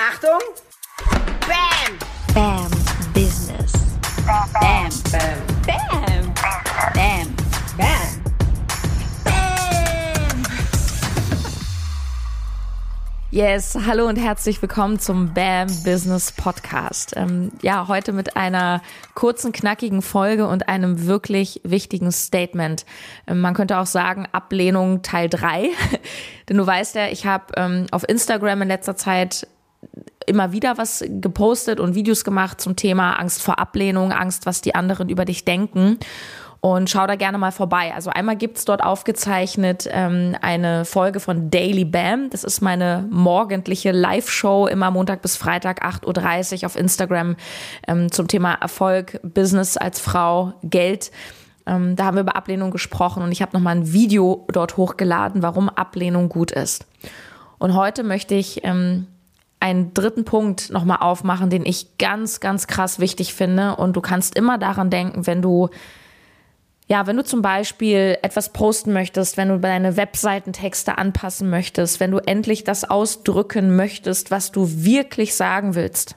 Achtung! Bam! Bam Business. Bam! Bam. Bam. Bam. Bam! Bam! Yes, hallo und herzlich willkommen zum BAM Business Podcast. Ähm, ja, heute mit einer kurzen, knackigen Folge und einem wirklich wichtigen Statement. Ähm, man könnte auch sagen, Ablehnung Teil 3. Denn du weißt ja, ich habe ähm, auf Instagram in letzter Zeit immer wieder was gepostet und Videos gemacht zum Thema Angst vor Ablehnung, Angst, was die anderen über dich denken. Und schau da gerne mal vorbei. Also einmal gibt's dort aufgezeichnet ähm, eine Folge von Daily Bam. Das ist meine morgendliche Live-Show, immer Montag bis Freitag, 8.30 Uhr auf Instagram ähm, zum Thema Erfolg, Business als Frau, Geld. Ähm, da haben wir über Ablehnung gesprochen und ich habe nochmal ein Video dort hochgeladen, warum Ablehnung gut ist. Und heute möchte ich ähm, einen dritten Punkt nochmal aufmachen, den ich ganz, ganz krass wichtig finde. Und du kannst immer daran denken, wenn du, ja, wenn du zum Beispiel etwas posten möchtest, wenn du deine Webseitentexte anpassen möchtest, wenn du endlich das ausdrücken möchtest, was du wirklich sagen willst.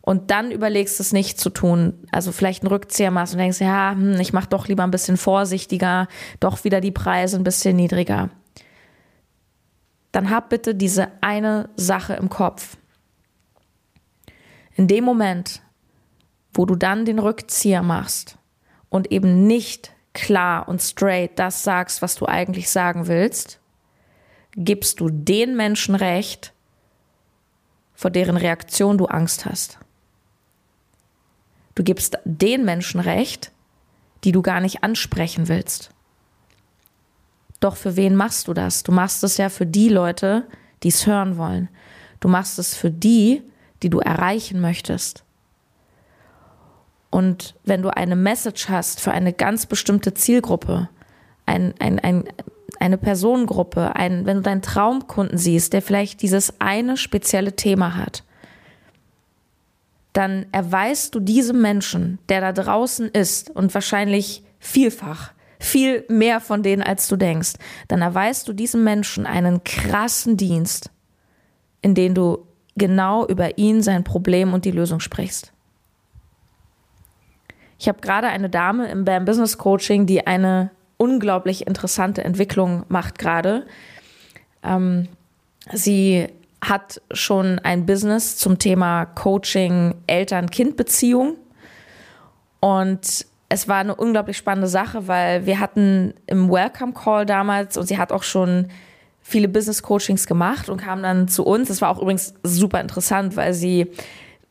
Und dann überlegst es nicht zu tun, also vielleicht einen Rückzieher machst und denkst, ja, hm, ich mach doch lieber ein bisschen vorsichtiger, doch wieder die Preise ein bisschen niedriger dann hab bitte diese eine Sache im Kopf. In dem Moment, wo du dann den Rückzieher machst und eben nicht klar und straight das sagst, was du eigentlich sagen willst, gibst du den Menschen recht, vor deren Reaktion du Angst hast. Du gibst den Menschen recht, die du gar nicht ansprechen willst. Doch für wen machst du das? Du machst es ja für die Leute, die es hören wollen. Du machst es für die, die du erreichen möchtest. Und wenn du eine Message hast für eine ganz bestimmte Zielgruppe, ein, ein, ein, eine Personengruppe, ein, wenn du deinen Traumkunden siehst, der vielleicht dieses eine spezielle Thema hat, dann erweist du diesem Menschen, der da draußen ist und wahrscheinlich vielfach viel mehr von denen, als du denkst, dann erweist du diesem Menschen einen krassen Dienst, in dem du genau über ihn, sein Problem und die Lösung sprichst. Ich habe gerade eine Dame im BAM Business Coaching, die eine unglaublich interessante Entwicklung macht gerade. Ähm, sie hat schon ein Business zum Thema Coaching Eltern-Kind-Beziehung und es war eine unglaublich spannende Sache, weil wir hatten im Welcome Call damals und sie hat auch schon viele Business Coachings gemacht und kam dann zu uns. Das war auch übrigens super interessant, weil sie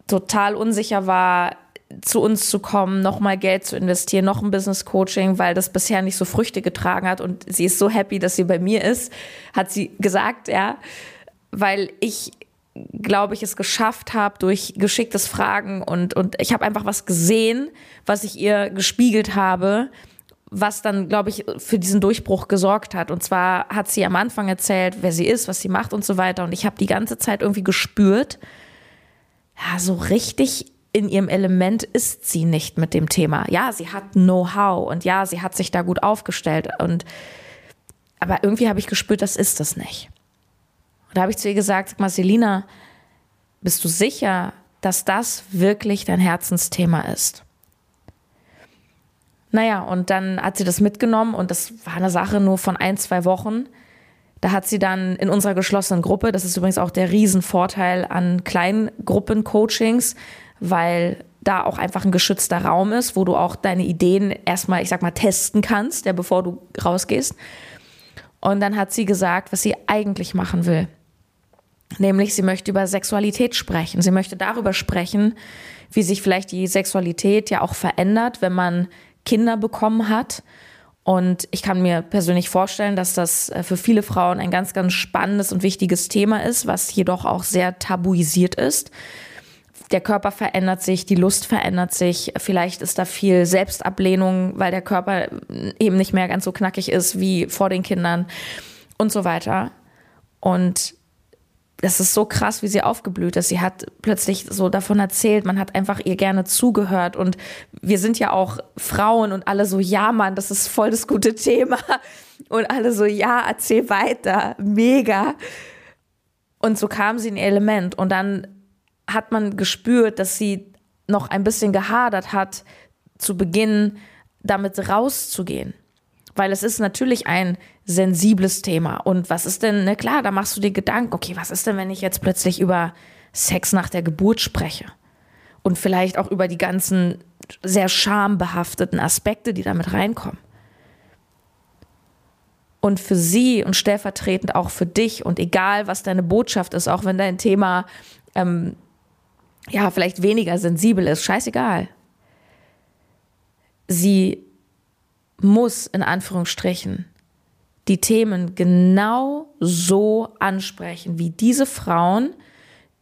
total unsicher war, zu uns zu kommen, nochmal Geld zu investieren, noch ein Business Coaching, weil das bisher nicht so Früchte getragen hat und sie ist so happy, dass sie bei mir ist, hat sie gesagt, ja, weil ich glaube ich, es geschafft habe durch geschicktes Fragen und, und ich habe einfach was gesehen, was ich ihr gespiegelt habe, was dann, glaube ich, für diesen Durchbruch gesorgt hat. Und zwar hat sie am Anfang erzählt, wer sie ist, was sie macht und so weiter. Und ich habe die ganze Zeit irgendwie gespürt, ja, so richtig in ihrem Element ist sie nicht mit dem Thema. Ja, sie hat Know-how und ja, sie hat sich da gut aufgestellt und aber irgendwie habe ich gespürt, das ist es nicht da habe ich zu ihr gesagt, sag mal, Selina, bist du sicher, dass das wirklich dein Herzensthema ist? Naja, und dann hat sie das mitgenommen und das war eine Sache nur von ein, zwei Wochen. Da hat sie dann in unserer geschlossenen Gruppe, das ist übrigens auch der Riesenvorteil an Kleingruppen-Coachings, weil da auch einfach ein geschützter Raum ist, wo du auch deine Ideen erstmal, ich sag mal, testen kannst, ja, bevor du rausgehst. Und dann hat sie gesagt, was sie eigentlich machen will. Nämlich, sie möchte über Sexualität sprechen. Sie möchte darüber sprechen, wie sich vielleicht die Sexualität ja auch verändert, wenn man Kinder bekommen hat. Und ich kann mir persönlich vorstellen, dass das äh, für viele Frauen ein ganz, ganz spannendes und wichtiges Thema ist, was jedoch auch sehr tabuisiert ist. Der Körper verändert sich, die Lust verändert sich, vielleicht ist da viel Selbstablehnung, weil der Körper eben nicht mehr ganz so knackig ist wie vor den Kindern und so weiter. Und das ist so krass, wie sie aufgeblüht ist. Sie hat plötzlich so davon erzählt, man hat einfach ihr gerne zugehört und wir sind ja auch Frauen und alle so, ja, Mann, das ist voll das gute Thema und alle so, ja, erzähl weiter, mega. Und so kam sie in ihr Element. Und dann hat man gespürt, dass sie noch ein bisschen gehadert hat, zu Beginn damit rauszugehen. Weil es ist natürlich ein sensibles Thema. Und was ist denn, ne, klar, da machst du dir Gedanken, okay, was ist denn, wenn ich jetzt plötzlich über Sex nach der Geburt spreche? Und vielleicht auch über die ganzen sehr schambehafteten Aspekte, die damit reinkommen. Und für sie und stellvertretend auch für dich und egal, was deine Botschaft ist, auch wenn dein Thema ähm, ja vielleicht weniger sensibel ist, scheißegal. Sie muss in Anführungsstrichen die Themen genau so ansprechen, wie diese Frauen,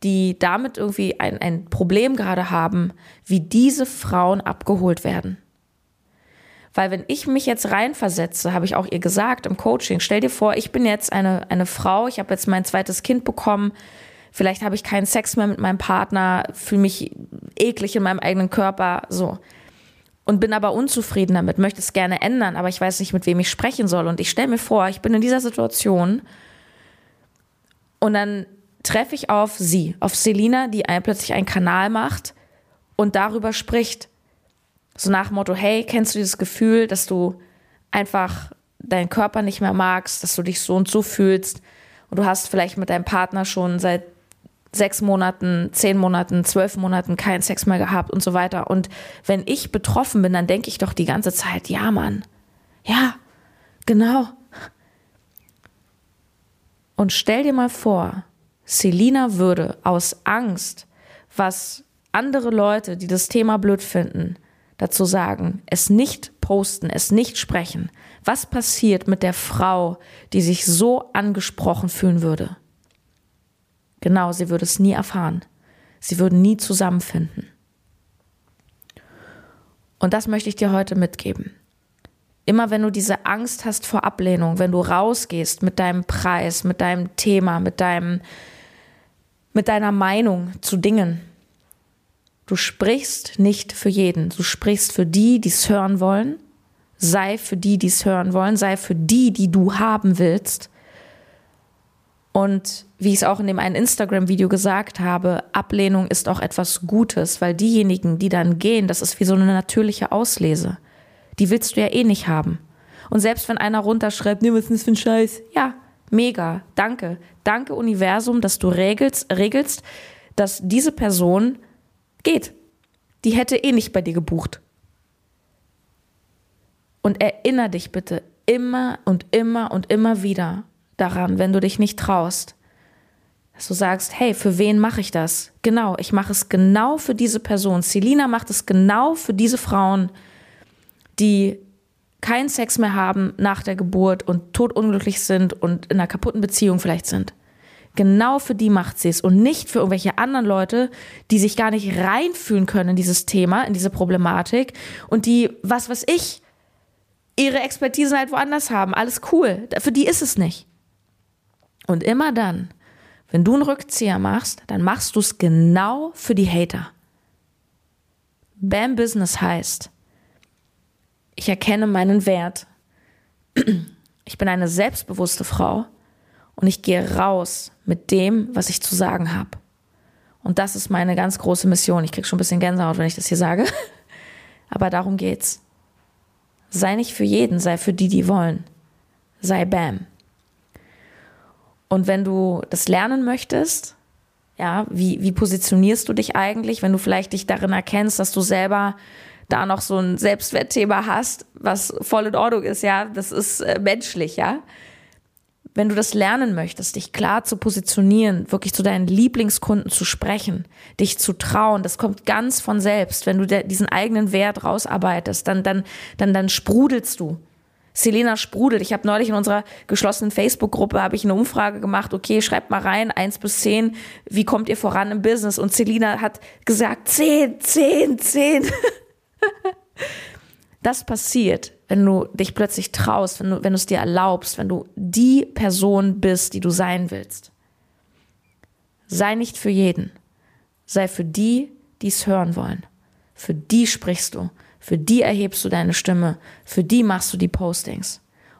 die damit irgendwie ein, ein Problem gerade haben, wie diese Frauen abgeholt werden. Weil wenn ich mich jetzt reinversetze, habe ich auch ihr gesagt im Coaching, stell dir vor, ich bin jetzt eine, eine Frau, ich habe jetzt mein zweites Kind bekommen, vielleicht habe ich keinen Sex mehr mit meinem Partner, fühle mich eklig in meinem eigenen Körper, so. Und bin aber unzufrieden damit, möchte es gerne ändern, aber ich weiß nicht, mit wem ich sprechen soll. Und ich stelle mir vor, ich bin in dieser Situation und dann treffe ich auf sie, auf Selina, die plötzlich einen Kanal macht und darüber spricht. So nach dem Motto, hey, kennst du dieses Gefühl, dass du einfach deinen Körper nicht mehr magst, dass du dich so und so fühlst und du hast vielleicht mit deinem Partner schon seit sechs Monaten, zehn Monaten, zwölf Monaten keinen Sex mehr gehabt und so weiter. Und wenn ich betroffen bin, dann denke ich doch die ganze Zeit, ja, Mann, ja, genau. Und stell dir mal vor, Selina würde aus Angst, was andere Leute, die das Thema blöd finden, dazu sagen, es nicht posten, es nicht sprechen. Was passiert mit der Frau, die sich so angesprochen fühlen würde? Genau, sie würde es nie erfahren. Sie würden nie zusammenfinden. Und das möchte ich dir heute mitgeben. Immer wenn du diese Angst hast vor Ablehnung, wenn du rausgehst mit deinem Preis, mit deinem Thema, mit deinem, mit deiner Meinung zu Dingen, Du sprichst nicht für jeden. Du sprichst für die, die es hören wollen. Sei für die, die es hören wollen. Sei für die, die du haben willst. Und wie ich es auch in dem einen Instagram-Video gesagt habe, Ablehnung ist auch etwas Gutes, weil diejenigen, die dann gehen, das ist wie so eine natürliche Auslese. Die willst du ja eh nicht haben. Und selbst wenn einer runterschreibt, nee, was ist das für ein Scheiß? Ja, mega, danke. Danke Universum, dass du regelst, regelst dass diese Person geht. Die hätte eh nicht bei dir gebucht. Und erinnere dich bitte immer und immer und immer wieder daran, wenn du dich nicht traust, dass du sagst, hey, für wen mache ich das? Genau, ich mache es genau für diese Person. Selina macht es genau für diese Frauen, die keinen Sex mehr haben nach der Geburt und totunglücklich sind und in einer kaputten Beziehung vielleicht sind. Genau für die macht sie es und nicht für irgendwelche anderen Leute, die sich gar nicht reinfühlen können in dieses Thema, in diese Problematik und die, was weiß ich, ihre Expertise halt woanders haben. Alles cool. Für die ist es nicht. Und immer dann, wenn du einen Rückzieher machst, dann machst du es genau für die Hater. Bam Business heißt, ich erkenne meinen Wert. Ich bin eine selbstbewusste Frau und ich gehe raus mit dem, was ich zu sagen habe. Und das ist meine ganz große Mission. Ich kriege schon ein bisschen Gänsehaut, wenn ich das hier sage. Aber darum geht's. Sei nicht für jeden, sei für die, die wollen. Sei Bam. Und wenn du das lernen möchtest, ja, wie, wie positionierst du dich eigentlich, wenn du vielleicht dich darin erkennst, dass du selber da noch so ein Selbstwertthema hast, was voll in Ordnung ist, ja, das ist äh, menschlich, ja wenn du das lernen möchtest, dich klar zu positionieren, wirklich zu deinen Lieblingskunden zu sprechen, dich zu trauen, das kommt ganz von selbst. Wenn du diesen eigenen Wert rausarbeitest, dann, dann, dann, dann sprudelst du. Selena sprudelt. Ich habe neulich in unserer geschlossenen Facebook-Gruppe habe ich eine Umfrage gemacht. Okay, schreibt mal rein, eins bis zehn, wie kommt ihr voran im Business? Und Selena hat gesagt, zehn, zehn, zehn. das passiert, wenn du dich plötzlich traust, wenn du, wenn du es dir erlaubst, wenn du die Person bist, die du sein willst. Sei nicht für jeden. Sei für die, die es hören wollen. Für die sprichst du. Für die erhebst du deine Stimme. Für die machst du die Postings.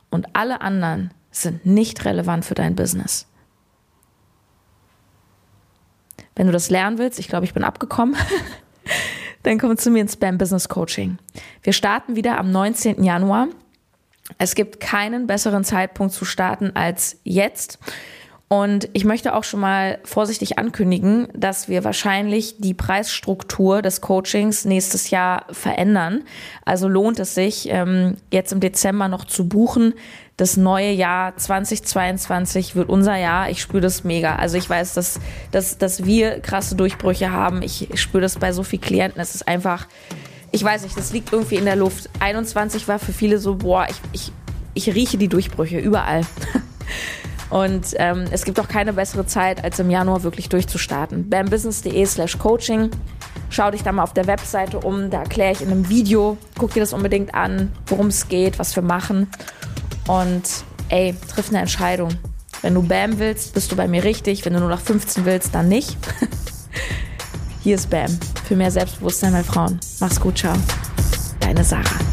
Und alle anderen sind nicht relevant für dein Business. Wenn du das lernen willst, ich glaube, ich bin abgekommen, dann komm zu mir ins Spam Business Coaching. Wir starten wieder am 19. Januar. Es gibt keinen besseren Zeitpunkt zu starten als jetzt. Und ich möchte auch schon mal vorsichtig ankündigen, dass wir wahrscheinlich die Preisstruktur des Coachings nächstes Jahr verändern. Also lohnt es sich, ähm, jetzt im Dezember noch zu buchen. Das neue Jahr 2022 wird unser Jahr. Ich spüre das mega. Also ich weiß, dass, dass, dass wir krasse Durchbrüche haben. Ich spüre das bei so vielen Klienten. Es ist einfach, ich weiß nicht, das liegt irgendwie in der Luft. 21 war für viele so, boah, ich, ich, ich rieche die Durchbrüche überall. Und ähm, es gibt auch keine bessere Zeit, als im Januar wirklich durchzustarten. bambusiness.de slash coaching. Schau dich da mal auf der Webseite um, da erkläre ich in einem Video. Guck dir das unbedingt an, worum es geht, was wir machen. Und ey, triff eine Entscheidung. Wenn du Bam willst, bist du bei mir richtig. Wenn du nur nach 15 willst, dann nicht. Hier ist Bam. Für mehr Selbstbewusstsein bei Frauen. Mach's gut, ciao. Deine Sarah.